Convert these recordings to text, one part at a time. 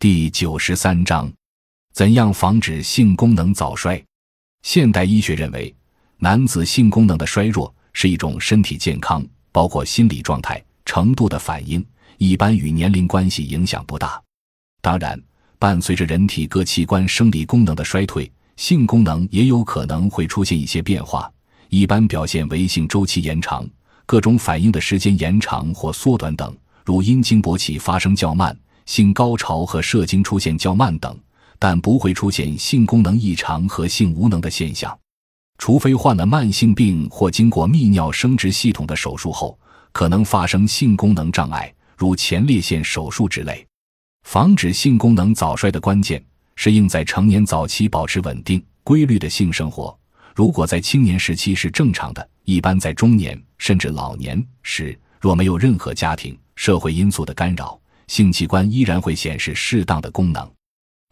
第九十三章：怎样防止性功能早衰？现代医学认为，男子性功能的衰弱是一种身体健康，包括心理状态程度的反应，一般与年龄关系影响不大。当然，伴随着人体各器官生理功能的衰退，性功能也有可能会出现一些变化，一般表现为性周期延长、各种反应的时间延长或缩短等，如阴茎勃起发生较慢、性高潮和射精出现较慢等。但不会出现性功能异常和性无能的现象，除非患了慢性病或经过泌尿生殖系统的手术后，可能发生性功能障碍，如前列腺手术之类。防止性功能早衰的关键是应在成年早期保持稳定规律的性生活。如果在青年时期是正常的，一般在中年甚至老年时，若没有任何家庭、社会因素的干扰，性器官依然会显示适当的功能。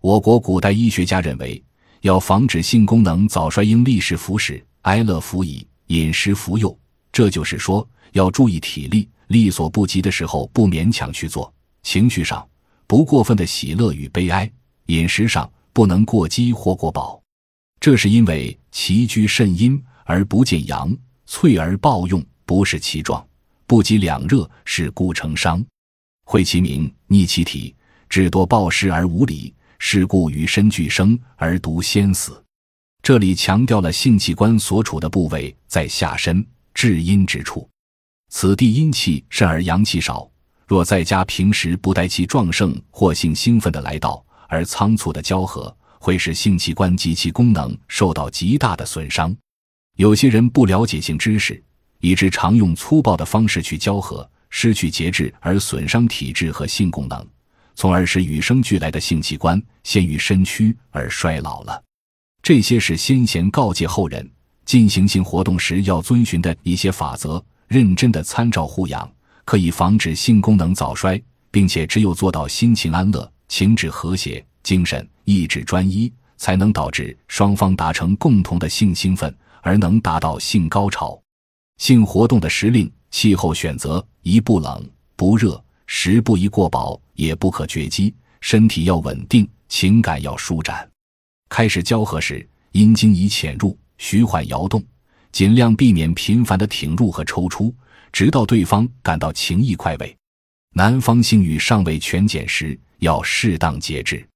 我国古代医学家认为，要防止性功能早衰，应立时服食，哀乐服以，饮食服用。这就是说，要注意体力，力所不及的时候不勉强去做；情绪上不过分的喜乐与悲哀；饮食上不能过饥或过饱。这是因为其居甚阴而不见阳，脆而暴用，不是其状，不及两热，是故成伤。会其名，逆其体，至多暴食而无礼。是故与身俱生而独先死。这里强调了性器官所处的部位在下身至阴之处，此地阴气甚而阳气少。若在家平时不待其壮盛或性兴奋的来到，而仓促的交合，会使性器官及其功能受到极大的损伤。有些人不了解性知识，以致常用粗暴的方式去交合，失去节制而损伤体质和性功能。从而使与生俱来的性器官陷于身躯而衰老了。这些是先贤告诫后人进行性活动时要遵循的一些法则，认真的参照护养，可以防止性功能早衰，并且只有做到心情安乐、情志和谐、精神意志专一，才能导致双方达成共同的性兴奋，而能达到性高潮。性活动的时令、气候选择宜不冷不热。食不宜过饱，也不可绝饥。身体要稳定，情感要舒展。开始交合时，阴茎宜潜入，徐缓摇动，尽量避免频繁的挺入和抽出，直到对方感到情意快慰。男方性欲尚未全减时，要适当节制。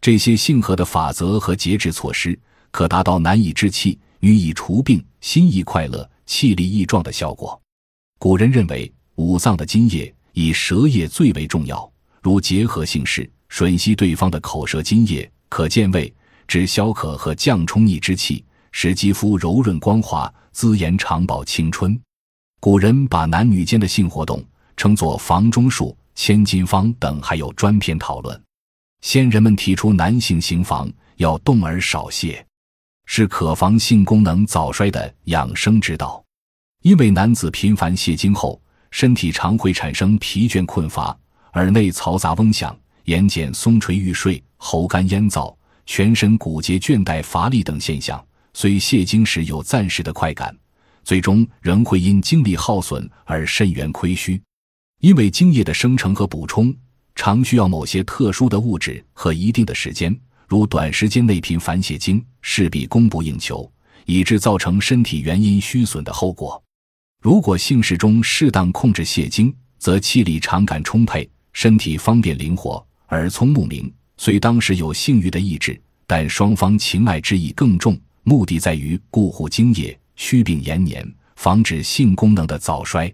这些性和的法则和节制措施，可达到难以置气、女以除病、心意快乐、气力益壮的效果。古人认为，五脏的津液。以舌液最为重要，如结合性事，吮吸对方的口舌津液，可健胃、止消渴和降冲逆之气，使肌肤柔润光滑，滋延长保青春。古人把男女间的性活动称作房中术、千金方等，还有专篇讨论。先人们提出，男性行房要动而少泄，是可防性功能早衰的养生之道。因为男子频繁泄精后。身体常会产生疲倦困乏、耳内嘈杂嗡响、眼睑松垂欲睡、喉干咽燥、全身骨节倦怠乏力等现象。虽泄精时有暂时的快感，最终仍会因精力耗损而肾元亏虚。因为精液的生成和补充常需要某些特殊的物质和一定的时间，如短时间内频繁泄精，势必供不应求，以致造成身体元阴虚损的后果。如果性事中适当控制泄精，则气力常感充沛，身体方便灵活，耳聪目明。虽当时有性欲的意志，但双方情爱之意更重，目的在于固护精液、祛病延年，防止性功能的早衰。